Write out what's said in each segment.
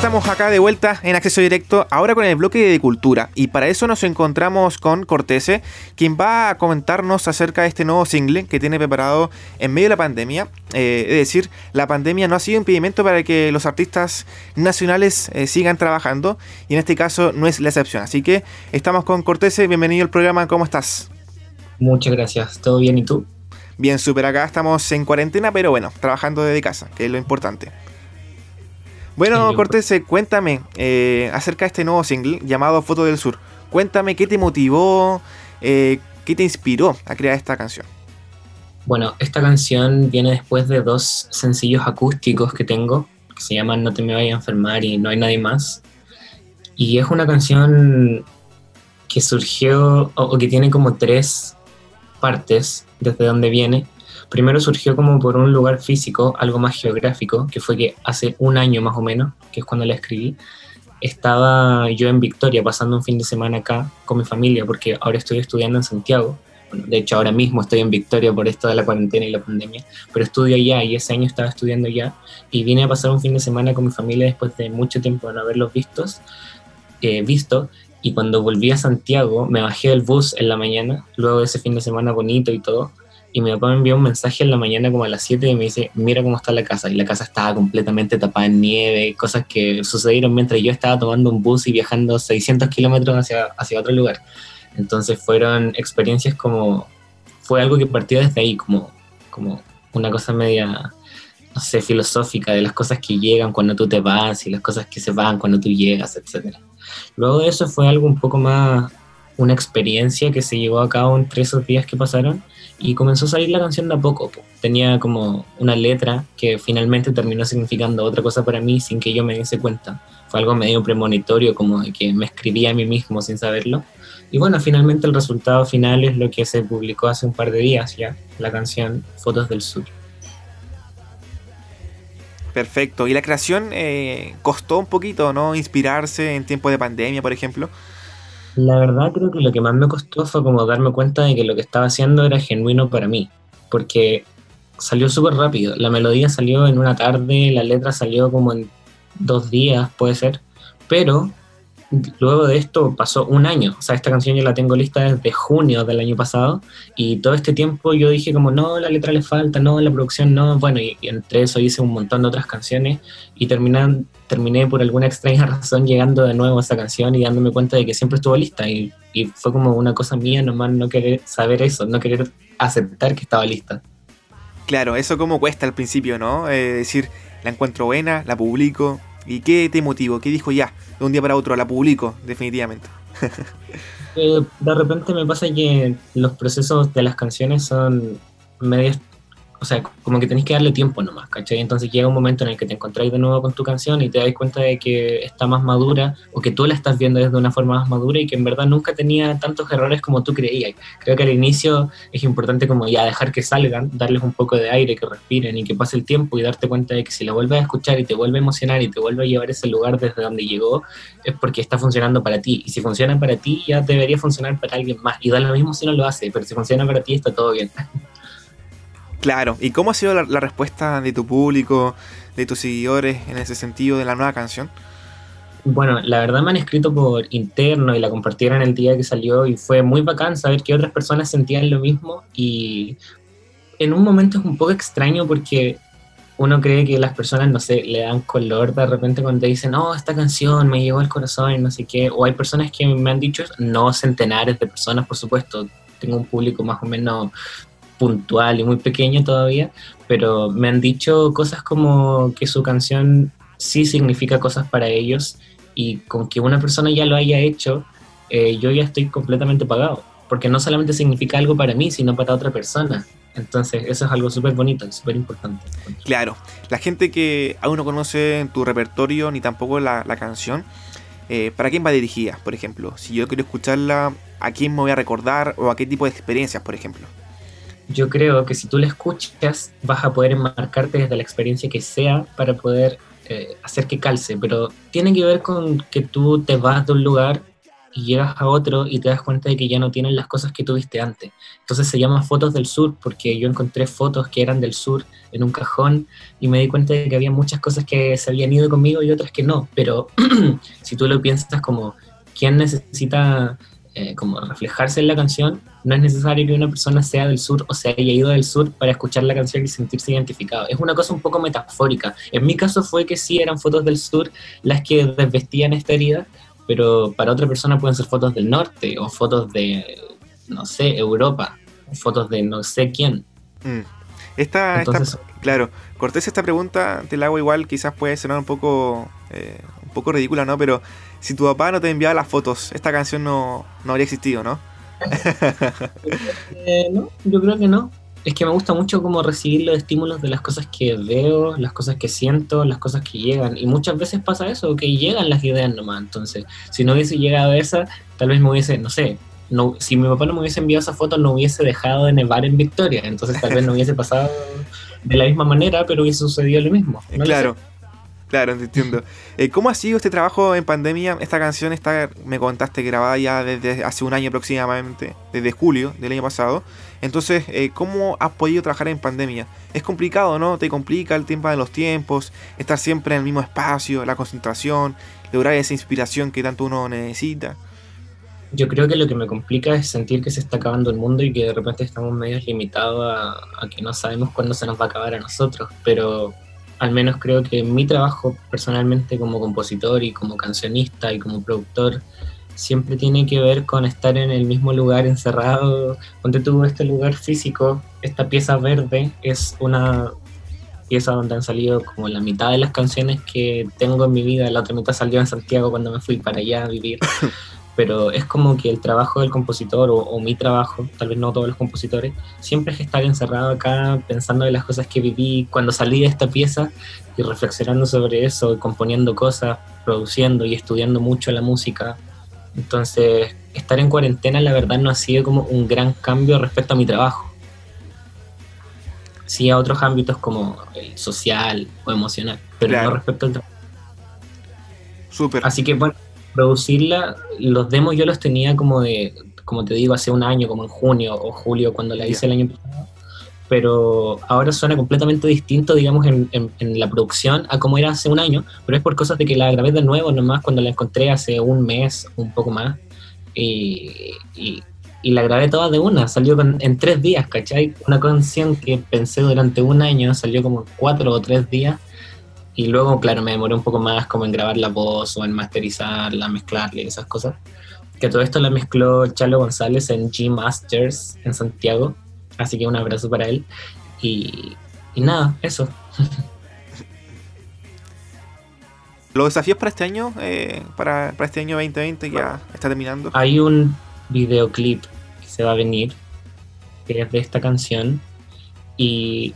estamos acá de vuelta en acceso directo, ahora con el bloque de cultura. Y para eso nos encontramos con Cortese, quien va a comentarnos acerca de este nuevo single que tiene preparado en medio de la pandemia. Eh, es decir, la pandemia no ha sido impedimento para que los artistas nacionales eh, sigan trabajando, y en este caso no es la excepción. Así que estamos con Cortese, bienvenido al programa, ¿cómo estás? Muchas gracias, ¿todo bien y tú? Bien, súper, acá estamos en cuarentena, pero bueno, trabajando desde casa, que es lo importante. Bueno, Cortés, eh, cuéntame eh, acerca de este nuevo single llamado Foto del Sur. Cuéntame qué te motivó, eh, qué te inspiró a crear esta canción. Bueno, esta canción viene después de dos sencillos acústicos que tengo, que se llaman No te me vayas a enfermar y No hay nadie más. Y es una canción que surgió, o que tiene como tres partes desde donde viene primero surgió como por un lugar físico, algo más geográfico, que fue que hace un año más o menos, que es cuando la escribí, estaba yo en Victoria pasando un fin de semana acá con mi familia, porque ahora estoy estudiando en Santiago. de hecho, ahora mismo estoy en Victoria por esto de la cuarentena y la pandemia, pero estudio allá y ese año estaba estudiando allá y vine a pasar un fin de semana con mi familia después de mucho tiempo de no haberlos vistos, eh, visto y cuando volví a Santiago me bajé del bus en la mañana, luego de ese fin de semana bonito y todo, y mi papá me envió un mensaje en la mañana como a las 7 y me dice, mira cómo está la casa. Y la casa estaba completamente tapada en nieve, cosas que sucedieron mientras yo estaba tomando un bus y viajando 600 kilómetros hacia, hacia otro lugar. Entonces fueron experiencias como, fue algo que partió desde ahí, como, como una cosa media, no sé, filosófica de las cosas que llegan cuando tú te vas y las cosas que se van cuando tú llegas, etc. Luego de eso fue algo un poco más, una experiencia que se llevó a cabo entre esos días que pasaron y comenzó a salir la canción de a poco. Tenía como una letra que finalmente terminó significando otra cosa para mí sin que yo me diese cuenta. Fue algo medio premonitorio, como de que me escribía a mí mismo sin saberlo. Y bueno, finalmente el resultado final es lo que se publicó hace un par de días ya, la canción Fotos del Sur. Perfecto. ¿Y la creación eh, costó un poquito, no? Inspirarse en tiempos de pandemia, por ejemplo. La verdad creo que lo que más me costó fue como darme cuenta de que lo que estaba haciendo era genuino para mí, porque salió súper rápido. La melodía salió en una tarde, la letra salió como en dos días, puede ser, pero luego de esto pasó un año, o sea, esta canción yo la tengo lista desde junio del año pasado y todo este tiempo yo dije como no, la letra le falta, no, la producción no, bueno, y, entre eso hice un montón de otras canciones y terminan, terminé por alguna extraña razón llegando de nuevo a esta canción y dándome cuenta de que siempre estuvo lista y, y fue como una cosa mía nomás no querer saber eso, no querer aceptar que estaba lista. Claro, eso como cuesta al principio, ¿no? Eh, decir, la encuentro buena, la publico, ¿Y qué te motivó? ¿Qué dijo ya? De un día para otro, la publico, definitivamente. Eh, de repente me pasa que los procesos de las canciones son medias o sea, como que tenés que darle tiempo nomás, ¿cachai? Entonces llega un momento en el que te encontráis de nuevo con tu canción y te das cuenta de que está más madura o que tú la estás viendo desde una forma más madura y que en verdad nunca tenía tantos errores como tú creías. Creo que al inicio es importante como ya dejar que salgan, darles un poco de aire, que respiren y que pase el tiempo y darte cuenta de que si la vuelves a escuchar y te vuelve a emocionar y te vuelve a llevar a ese lugar desde donde llegó, es porque está funcionando para ti. Y si funciona para ti, ya debería funcionar para alguien más. Y da lo mismo si no lo hace, pero si funciona para ti, está todo bien. Claro, ¿y cómo ha sido la, respuesta de tu público, de tus seguidores en ese sentido de la nueva canción? Bueno, la verdad me han escrito por interno y la compartieron el día que salió y fue muy bacán saber que otras personas sentían lo mismo y en un momento es un poco extraño porque uno cree que las personas, no sé, le dan color de repente cuando te dicen, oh, esta canción me llegó al corazón y no sé qué, o hay personas que me han dicho, no centenares de personas, por supuesto, tengo un público más o menos puntual y muy pequeño todavía, pero me han dicho cosas como que su canción sí significa cosas para ellos y con que una persona ya lo haya hecho, eh, yo ya estoy completamente pagado, porque no solamente significa algo para mí, sino para otra persona. Entonces, eso es algo súper bonito súper importante. Claro, la gente que aún no conoce tu repertorio ni tampoco la, canción, eh, ¿para quién va dirigida, por ejemplo? Si yo quiero escucharla, ¿a quién me voy a recordar o a qué tipo de experiencias, por ejemplo? Yo creo que si tú la escuchas vas a poder enmarcarte desde la experiencia que sea para poder eh, hacer que calce, pero tiene que ver con que tú te vas de un lugar y llegas a otro y te das cuenta de que ya no tienen las cosas que tuviste antes. Entonces se llama Fotos del Sur porque yo encontré fotos que eran del sur en un cajón y me di cuenta de que había muchas cosas que se habían ido conmigo y otras que no. Pero si tú lo piensas como, ¿quién necesita eh, como reflejarse en la canción? No es necesario que una persona sea del sur o se haya ido del sur para escuchar la canción y sentirse identificado. Es una cosa un poco metafórica. En mi caso fue que sí eran fotos del sur las que desvestían esta herida, pero para otra persona pueden ser fotos del norte o fotos de, no sé, Europa, fotos de no sé quién. Mm. Esta, claro, Cortés, esta pregunta te la hago igual, quizás puede sonar un poco, eh, un poco ridícula, ¿no? Pero si tu papá no te enviaba las fotos, esta canción no, no habría existido, ¿no? Eh, no, yo creo que no. Es que me gusta mucho como recibir los estímulos de las cosas que veo, las cosas que siento, las cosas que llegan. Y muchas veces pasa eso, que llegan las ideas nomás. Entonces, si no hubiese llegado esa, tal vez me hubiese, no sé, no, si mi papá no me hubiese enviado esa foto, no hubiese dejado de nevar en Victoria. Entonces, tal vez no hubiese pasado de la misma manera, pero hubiese sucedido lo mismo. claro. Claro, entiendo. Eh, ¿Cómo ha sido este trabajo en pandemia? Esta canción está, me contaste, grabada ya desde hace un año aproximadamente, desde julio del año pasado. Entonces, eh, ¿cómo has podido trabajar en pandemia? Es complicado, ¿no? Te complica el tiempo de los tiempos, estar siempre en el mismo espacio, la concentración, lograr esa inspiración que tanto uno necesita. Yo creo que lo que me complica es sentir que se está acabando el mundo y que de repente estamos medio limitados a, a que no sabemos cuándo se nos va a acabar a nosotros, pero al menos creo que mi trabajo personalmente como compositor y como cancionista y como productor siempre tiene que ver con estar en el mismo lugar encerrado. Donde tuvo este lugar físico, esta pieza verde es una pieza donde han salido como la mitad de las canciones que tengo en mi vida, la otra mitad salió en Santiago cuando me fui para allá a vivir. pero es como que el trabajo del compositor o, mi trabajo, tal vez no todos los compositores, siempre es estar encerrado acá pensando en las cosas que viví cuando salí de esta pieza y reflexionando sobre eso, componiendo cosas, produciendo y estudiando mucho la música. Entonces, estar en cuarentena la verdad no ha sido como un gran cambio respecto a mi trabajo. Sí a otros ámbitos como el social o emocional, pero no respecto al trabajo. Súper. Así que bueno, producirla, los demos yo los tenía como de, como te digo, hace un año, como en junio o julio, cuando la hice el año pasado. Pero ahora suena completamente distinto, digamos, en, en, la producción a como era hace un año, pero es por cosas de que la grabé de nuevo nomás cuando la encontré hace un mes, un poco más. Y, y, la grabé toda de una, salió en tres días, ¿cachai? Una canción que pensé durante un año, salió como cuatro o tres días y luego, claro, me demoré un poco más como en grabar la voz o en masterizarla, mezclarla y esas cosas. Que todo esto la mezcló Chalo González en G Masters en Santiago. Así que un abrazo para él. Y, y nada, eso. ¿Los desafíos para este año? Eh, para, para, este año 2020 ya está terminando. Hay un videoclip que se va a venir, que es de esta canción. Y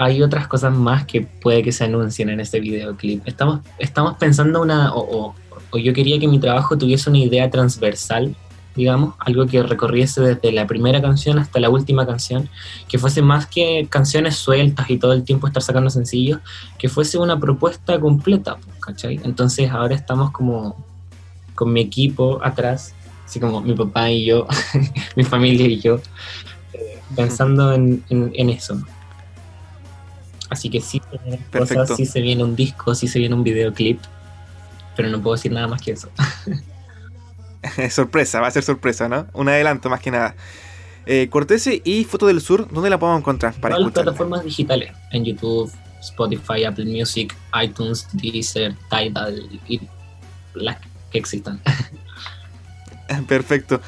hay otras cosas más que puede que se anuncien en este videoclip. Estamos, estamos pensando una, o, yo quería que mi trabajo tuviese una idea transversal, digamos, algo que recorriese desde la primera canción hasta la última canción, que fuese más que canciones sueltas y todo el tiempo estar sacando sencillos, que fuese una propuesta completa, ¿cachai? Entonces ahora estamos como con mi equipo atrás, así como mi papá y yo, mi familia y yo, eh, pensando en, en, en eso. Así que sí se vienen cosas, sí se viene un disco, sí se viene un videoclip, pero no puedo decir nada más que eso. sorpresa, va a ser sorpresa, ¿no? Un adelanto más que nada. Eh, Cortese y Foto del Sur, ¿dónde la podemos encontrar? Para Todas las plataformas digitales, en YouTube, Spotify, Apple Music, iTunes, Deezer, Tidal y las que existan. Perfecto.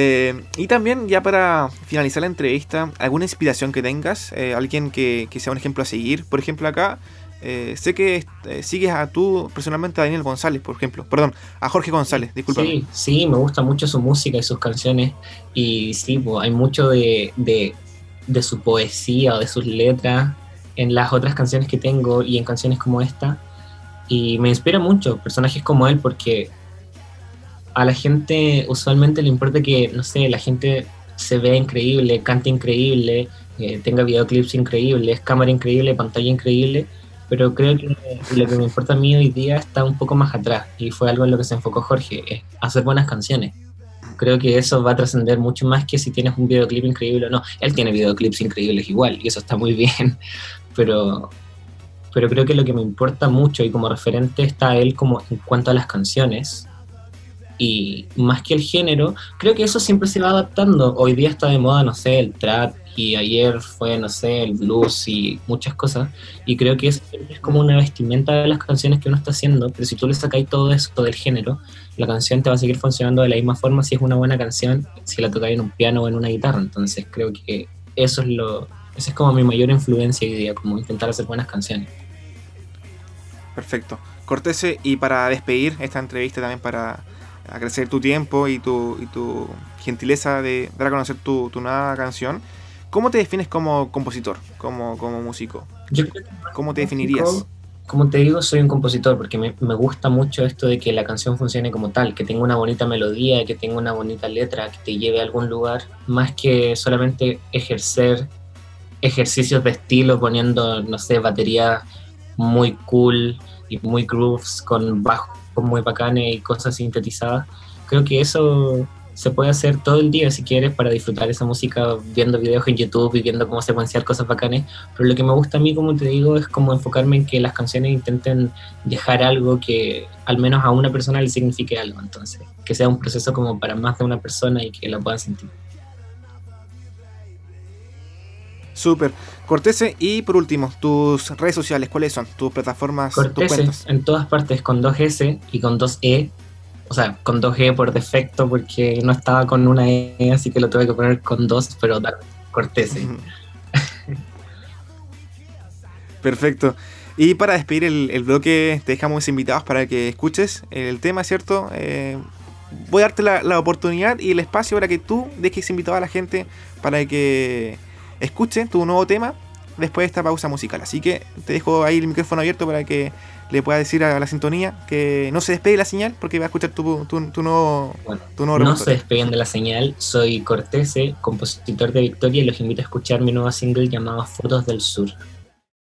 Eh, y también, ya para finalizar la entrevista, alguna inspiración que tengas, eh, alguien que, sea un ejemplo a seguir. Por ejemplo, acá eh, sé que sigues a tú personalmente a Daniel González, por ejemplo. Perdón, a Jorge González, disculpa. Sí, sí, me gusta mucho su música y sus canciones. Y sí, hay mucho de, de, de su poesía o de sus letras en las otras canciones que tengo y en canciones como esta. Y me inspira mucho personajes como él porque a la gente usualmente le importa que, no sé, la gente se vea increíble, cante increíble, eh, tenga videoclips increíbles, cámara increíble, pantalla increíble, pero creo que lo que me importa a mí hoy día está un poco más atrás y fue algo en lo que se enfocó Jorge, hacer buenas canciones. Creo que eso va a trascender mucho más que si tienes un videoclip increíble o no. Él tiene videoclips increíbles igual y eso está muy bien, pero, pero creo que lo que me importa mucho y como referente está él como en cuanto a las canciones y más que el género, creo que eso siempre se va adaptando. Hoy día está de moda, no sé, el trap, y ayer fue, no sé, el blues y muchas cosas, y creo que es, es como una vestimenta de las canciones que uno está haciendo, pero si tú le sacáis todo eso del género, la canción te va a seguir funcionando de la misma forma si es una buena canción, si la tocáis en un piano o en una guitarra, entonces creo que eso es lo, esa es como mi mayor influencia hoy día, como intentar hacer buenas canciones. Perfecto. Cortese, y para despedir esta entrevista también para agradecer tu tiempo y tu, y tu gentileza de dar a conocer tu, tu nueva canción, ¿Cómo te defines como compositor, como, como músico? ¿Cómo te definirías? Como te digo, soy un compositor porque me, me, gusta mucho esto de que la canción funcione como tal, que tenga una bonita melodía, que tenga una bonita letra, que te lleve a algún lugar, más que solamente ejercer ejercicios de estilo poniendo, no sé, batería muy cool y muy grooves con bajos muy bacanes y cosas sintetizadas. Creo que eso se puede hacer todo el día si quieres para disfrutar esa música viendo videos en YouTube y viendo cómo secuenciar cosas bacanes. Pero lo que me gusta a mí, como te digo, es como enfocarme en que las canciones intenten dejar algo que al menos a una persona le signifique algo. Entonces, que sea un proceso como para más de una persona y que la puedan sentir. Súper. Cortese, y por último, tus redes sociales, ¿cuáles son? Tus plataformas, Cortese, en todas partes, con dos S y con dos E o sea, con 2G por defecto porque no estaba con una E, así que lo tuve que poner con dos, pero cortés. Perfecto. Y para despedir el, bloque, te dejamos invitados para que escuches el tema, ¿cierto? Eh, voy a darte la, la, oportunidad y el espacio para que tú dejes invitado a la gente para que escuche tu nuevo tema después de esta pausa musical. Así que te dejo ahí el micrófono abierto para que le pueda decir a la sintonía que no se despegue la señal porque va a escuchar tu, tu, nuevo, tu nuevo No se despeguen de la señal. Soy Cortese, compositor de Victoria, y los invito a escuchar mi nuevo single llamado Fotos del Sur.